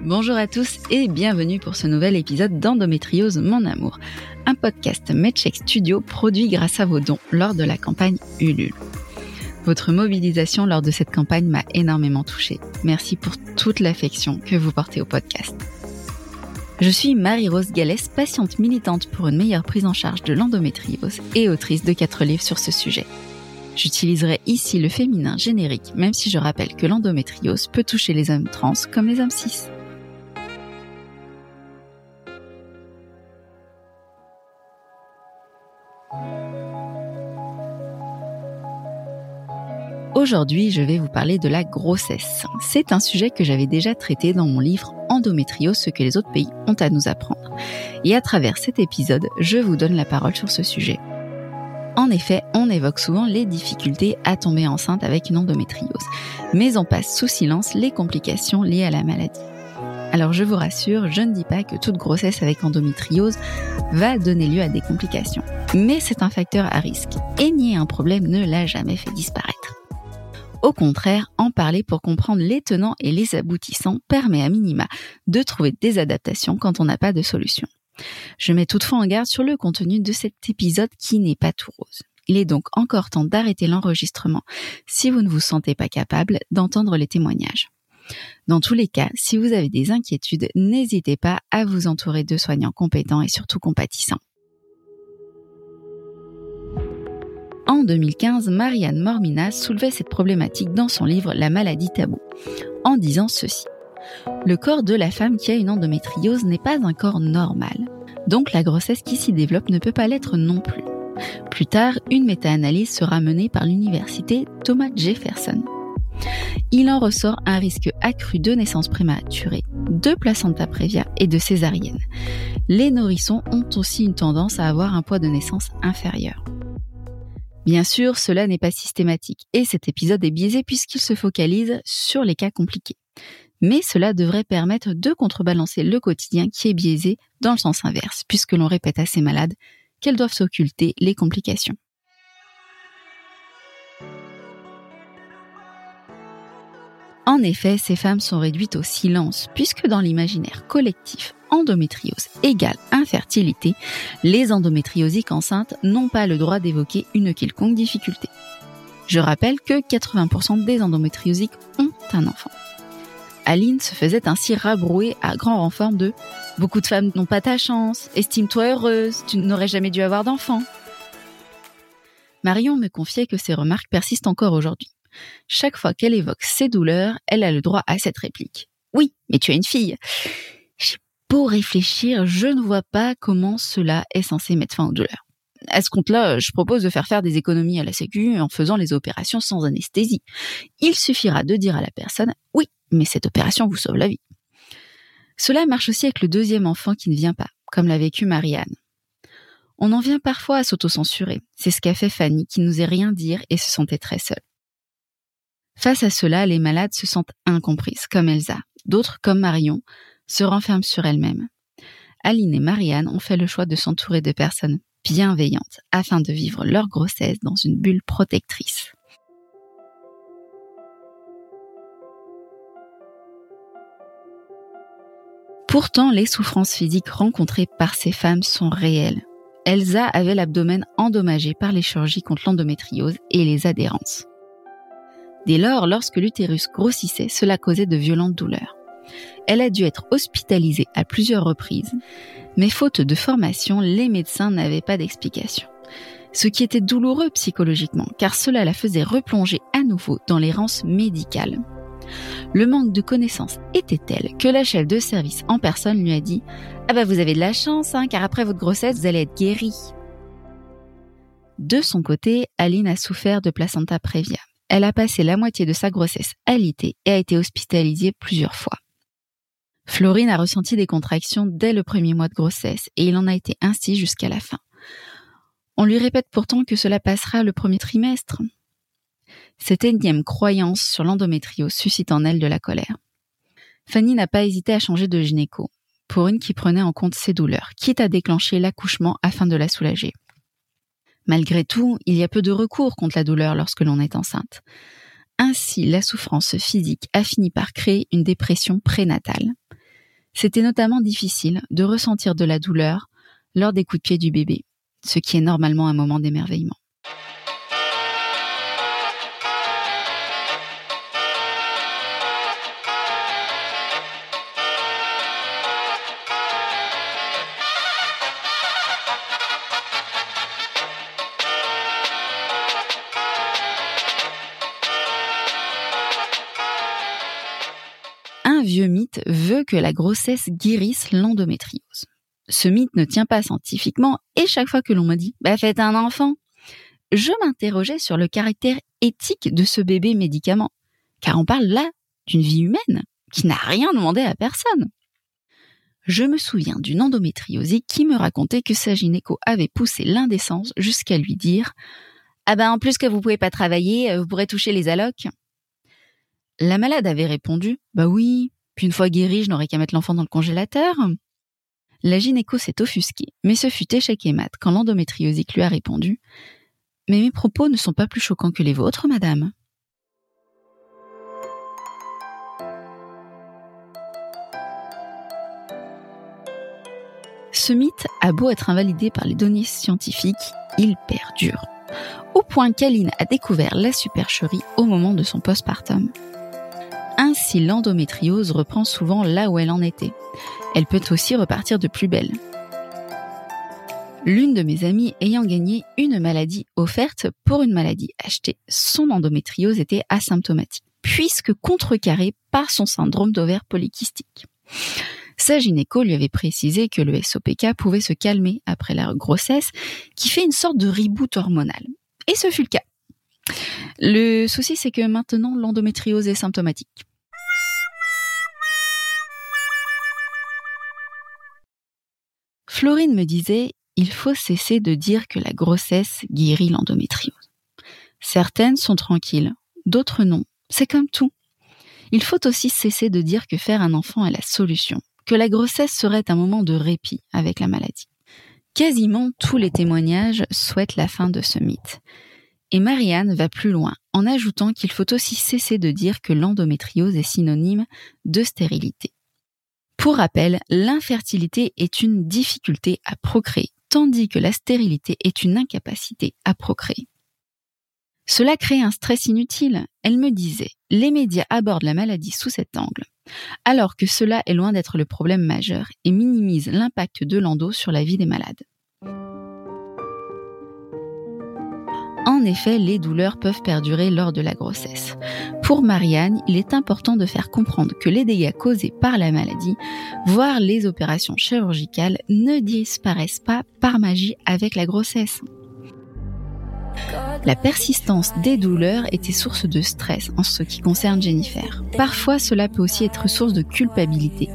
Bonjour à tous et bienvenue pour ce nouvel épisode d'Endométriose Mon Amour, un podcast Medcheck Studio produit grâce à vos dons lors de la campagne Ulule. Votre mobilisation lors de cette campagne m'a énormément touchée. Merci pour toute l'affection que vous portez au podcast. Je suis Marie-Rose Gallès, patiente militante pour une meilleure prise en charge de l'endométriose et autrice de quatre livres sur ce sujet. J'utiliserai ici le féminin générique, même si je rappelle que l'endométriose peut toucher les hommes trans comme les hommes cis. Aujourd'hui, je vais vous parler de la grossesse. C'est un sujet que j'avais déjà traité dans mon livre Endométriose, ce que les autres pays ont à nous apprendre. Et à travers cet épisode, je vous donne la parole sur ce sujet. En effet, on évoque souvent les difficultés à tomber enceinte avec une endométriose, mais on passe sous silence les complications liées à la maladie. Alors je vous rassure, je ne dis pas que toute grossesse avec endométriose va donner lieu à des complications, mais c'est un facteur à risque, et nier un problème ne l'a jamais fait disparaître. Au contraire, en parler pour comprendre les tenants et les aboutissants permet à minima de trouver des adaptations quand on n'a pas de solution. Je mets toutefois en garde sur le contenu de cet épisode qui n'est pas tout rose. Il est donc encore temps d'arrêter l'enregistrement si vous ne vous sentez pas capable d'entendre les témoignages. Dans tous les cas, si vous avez des inquiétudes, n'hésitez pas à vous entourer de soignants compétents et surtout compatissants. En 2015, Marianne Mormina soulevait cette problématique dans son livre La maladie taboue, en disant ceci. Le corps de la femme qui a une endométriose n'est pas un corps normal, donc la grossesse qui s'y développe ne peut pas l'être non plus. Plus tard, une méta-analyse sera menée par l'université Thomas Jefferson. Il en ressort un risque accru de naissance prématurée, de placenta prévia et de césarienne. Les nourrissons ont aussi une tendance à avoir un poids de naissance inférieur. Bien sûr, cela n'est pas systématique et cet épisode est biaisé puisqu'il se focalise sur les cas compliqués. Mais cela devrait permettre de contrebalancer le quotidien qui est biaisé dans le sens inverse, puisque l'on répète à ces malades qu'elles doivent s'occulter les complications. En effet, ces femmes sont réduites au silence, puisque dans l'imaginaire collectif, endométriose égale infertilité, les endométriosiques enceintes n'ont pas le droit d'évoquer une quelconque difficulté. Je rappelle que 80% des endométriosiques ont un enfant. Aline se faisait ainsi rabrouer à grand renfort de Beaucoup de femmes n'ont pas ta chance, estime-toi heureuse, tu n'aurais jamais dû avoir d'enfant. Marion me confiait que ces remarques persistent encore aujourd'hui. Chaque fois qu'elle évoque ses douleurs, elle a le droit à cette réplique. Oui, mais tu as une fille. Beau réfléchir, je ne vois pas comment cela est censé mettre fin aux douleurs. À ce compte-là, je propose de faire faire des économies à la Sécu en faisant les opérations sans anesthésie. Il suffira de dire à la personne oui, mais cette opération vous sauve la vie. Cela marche aussi avec le deuxième enfant qui ne vient pas, comme l'a vécu Marianne. On en vient parfois à s'autocensurer. C'est ce qu'a fait Fanny, qui n'osait rien dire et se sentait très seule. Face à cela, les malades se sentent incomprises, comme Elsa. D'autres, comme Marion, se renferment sur elles-mêmes. Aline et Marianne ont fait le choix de s'entourer de personnes bienveillantes afin de vivre leur grossesse dans une bulle protectrice. Pourtant, les souffrances physiques rencontrées par ces femmes sont réelles. Elsa avait l'abdomen endommagé par les chirurgies contre l'endométriose et les adhérences. Dès lors, lorsque l'utérus grossissait, cela causait de violentes douleurs. Elle a dû être hospitalisée à plusieurs reprises, mais faute de formation, les médecins n'avaient pas d'explication. Ce qui était douloureux psychologiquement, car cela la faisait replonger à nouveau dans l'errance médicale. Le manque de connaissances était tel que la chef de service en personne lui a dit Ah bah vous avez de la chance, hein, car après votre grossesse, vous allez être guérie. De son côté, Aline a souffert de placenta prévia. Elle a passé la moitié de sa grossesse alitée et a été hospitalisée plusieurs fois. Florine a ressenti des contractions dès le premier mois de grossesse et il en a été ainsi jusqu'à la fin. On lui répète pourtant que cela passera le premier trimestre. Cette énième croyance sur l'endométrio suscite en elle de la colère. Fanny n'a pas hésité à changer de gynéco. pour une qui prenait en compte ses douleurs, quitte à déclencher l'accouchement afin de la soulager. Malgré tout, il y a peu de recours contre la douleur lorsque l'on est enceinte. Ainsi, la souffrance physique a fini par créer une dépression prénatale. C'était notamment difficile de ressentir de la douleur lors des coups de pied du bébé, ce qui est normalement un moment d'émerveillement. Vieux mythe veut que la grossesse guérisse l'endométriose. Ce mythe ne tient pas scientifiquement et chaque fois que l'on me dit bah faites un enfant, je m'interrogeais sur le caractère éthique de ce bébé médicament, car on parle là d'une vie humaine qui n'a rien demandé à personne. Je me souviens d'une endométriose qui me racontait que sa gynéco avait poussé l'indécence jusqu'à lui dire Ah ben en plus que vous pouvez pas travailler, vous pourrez toucher les allocs. La malade avait répondu Bah oui, puis une fois guérie, je n'aurais qu'à mettre l'enfant dans le congélateur. La gynéco s'est offusquée, mais ce fut échec et mat quand l'endométriosique lui a répondu Mais mes propos ne sont pas plus choquants que les vôtres, madame. Ce mythe a beau être invalidé par les données scientifiques, il perdure. Au point qu'Aline a découvert la supercherie au moment de son postpartum. Ainsi, l'endométriose reprend souvent là où elle en était. Elle peut aussi repartir de plus belle. L'une de mes amies ayant gagné une maladie offerte pour une maladie achetée, son endométriose était asymptomatique, puisque contrecarrée par son syndrome d'ovaire polykystique. Sa gynéco lui avait précisé que le SOPK pouvait se calmer après la grossesse, qui fait une sorte de reboot hormonal. Et ce fut le cas. Le souci, c'est que maintenant, l'endométriose est symptomatique. Florine me disait, il faut cesser de dire que la grossesse guérit l'endométriose. Certaines sont tranquilles, d'autres non. C'est comme tout. Il faut aussi cesser de dire que faire un enfant est la solution, que la grossesse serait un moment de répit avec la maladie. Quasiment tous les témoignages souhaitent la fin de ce mythe. Et Marianne va plus loin en ajoutant qu'il faut aussi cesser de dire que l'endométriose est synonyme de stérilité. Pour rappel, l'infertilité est une difficulté à procréer, tandis que la stérilité est une incapacité à procréer. Cela crée un stress inutile. Elle me disait, les médias abordent la maladie sous cet angle, alors que cela est loin d'être le problème majeur et minimise l'impact de l'endo sur la vie des malades. En effet, les douleurs peuvent perdurer lors de la grossesse. Pour Marianne, il est important de faire comprendre que les dégâts causés par la maladie, voire les opérations chirurgicales, ne disparaissent pas par magie avec la grossesse. La persistance des douleurs était source de stress en ce qui concerne Jennifer. Parfois, cela peut aussi être source de culpabilité,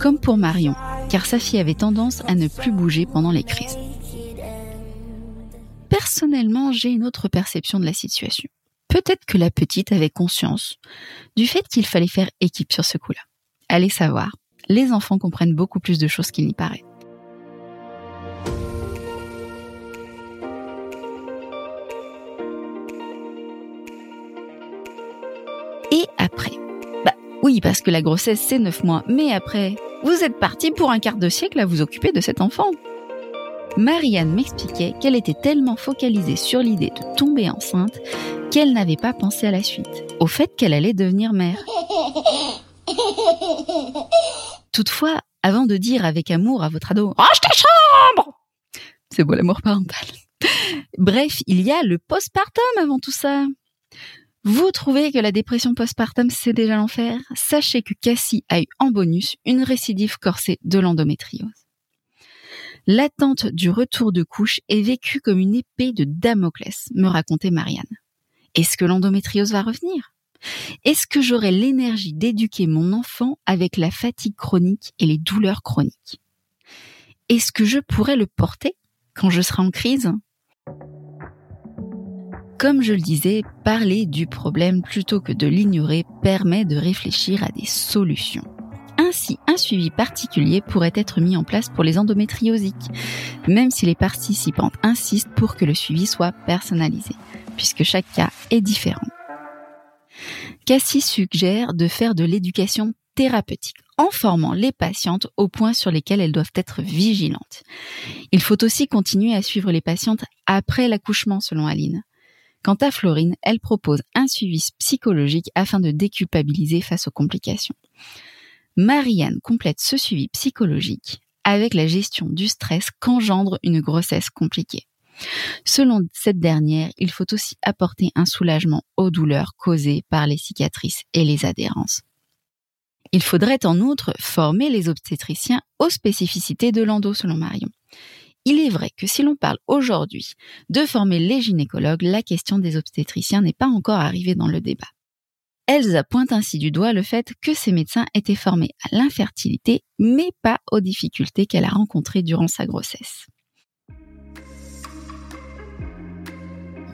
comme pour Marion, car sa fille avait tendance à ne plus bouger pendant les crises personnellement, j'ai une autre perception de la situation. Peut-être que la petite avait conscience du fait qu'il fallait faire équipe sur ce coup-là. Allez savoir, les enfants comprennent beaucoup plus de choses qu'il n'y paraît. Et après? Bah oui, parce que la grossesse c'est 9 mois, mais après, vous êtes parti pour un quart de siècle à vous occuper de cet enfant. Marianne m'expliquait qu'elle était tellement focalisée sur l'idée de tomber enceinte qu'elle n'avait pas pensé à la suite, au fait qu'elle allait devenir mère. Toutefois, avant de dire avec amour à votre ado Range ta chambre C'est beau l'amour parental. Bref, il y a le postpartum avant tout ça. Vous trouvez que la dépression postpartum c'est déjà l'enfer? Sachez que Cassie a eu en bonus une récidive corsée de l'endométriose. L'attente du retour de couche est vécue comme une épée de Damoclès, me racontait Marianne. Est-ce que l'endométriose va revenir? Est-ce que j'aurai l'énergie d'éduquer mon enfant avec la fatigue chronique et les douleurs chroniques? Est-ce que je pourrai le porter quand je serai en crise? Comme je le disais, parler du problème plutôt que de l'ignorer permet de réfléchir à des solutions. Ainsi, un suivi particulier pourrait être mis en place pour les endométriosiques, même si les participantes insistent pour que le suivi soit personnalisé, puisque chaque cas est différent. Cassie suggère de faire de l'éducation thérapeutique en formant les patientes aux points sur lesquels elles doivent être vigilantes. Il faut aussi continuer à suivre les patientes après l'accouchement, selon Aline. Quant à Florine, elle propose un suivi psychologique afin de déculpabiliser face aux complications. Marianne complète ce suivi psychologique avec la gestion du stress qu'engendre une grossesse compliquée. Selon cette dernière, il faut aussi apporter un soulagement aux douleurs causées par les cicatrices et les adhérences. Il faudrait en outre former les obstétriciens aux spécificités de l'endo selon Marion. Il est vrai que si l'on parle aujourd'hui de former les gynécologues, la question des obstétriciens n'est pas encore arrivée dans le débat. Elsa pointe ainsi du doigt le fait que ces médecins étaient formés à l'infertilité, mais pas aux difficultés qu'elle a rencontrées durant sa grossesse.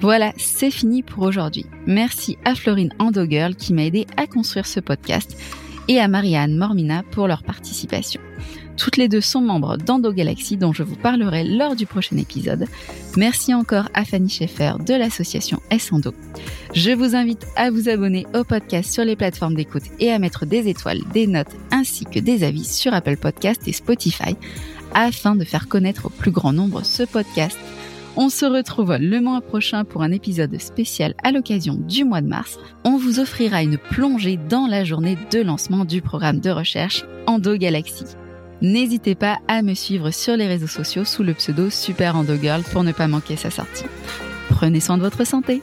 Voilà, c'est fini pour aujourd'hui. Merci à Florine Andogirl qui m'a aidé à construire ce podcast et à Marianne Mormina pour leur participation. Toutes les deux sont membres d'Endo Galaxy dont je vous parlerai lors du prochain épisode. Merci encore à Fanny Schaeffer de l'association S-Endo. Je vous invite à vous abonner au podcast sur les plateformes d'écoute et à mettre des étoiles, des notes ainsi que des avis sur Apple Podcast et Spotify afin de faire connaître au plus grand nombre ce podcast. On se retrouve le mois prochain pour un épisode spécial à l'occasion du mois de mars. On vous offrira une plongée dans la journée de lancement du programme de recherche Endo Galaxy. N'hésitez pas à me suivre sur les réseaux sociaux sous le pseudo Super Endo Girl pour ne pas manquer sa sortie. Prenez soin de votre santé.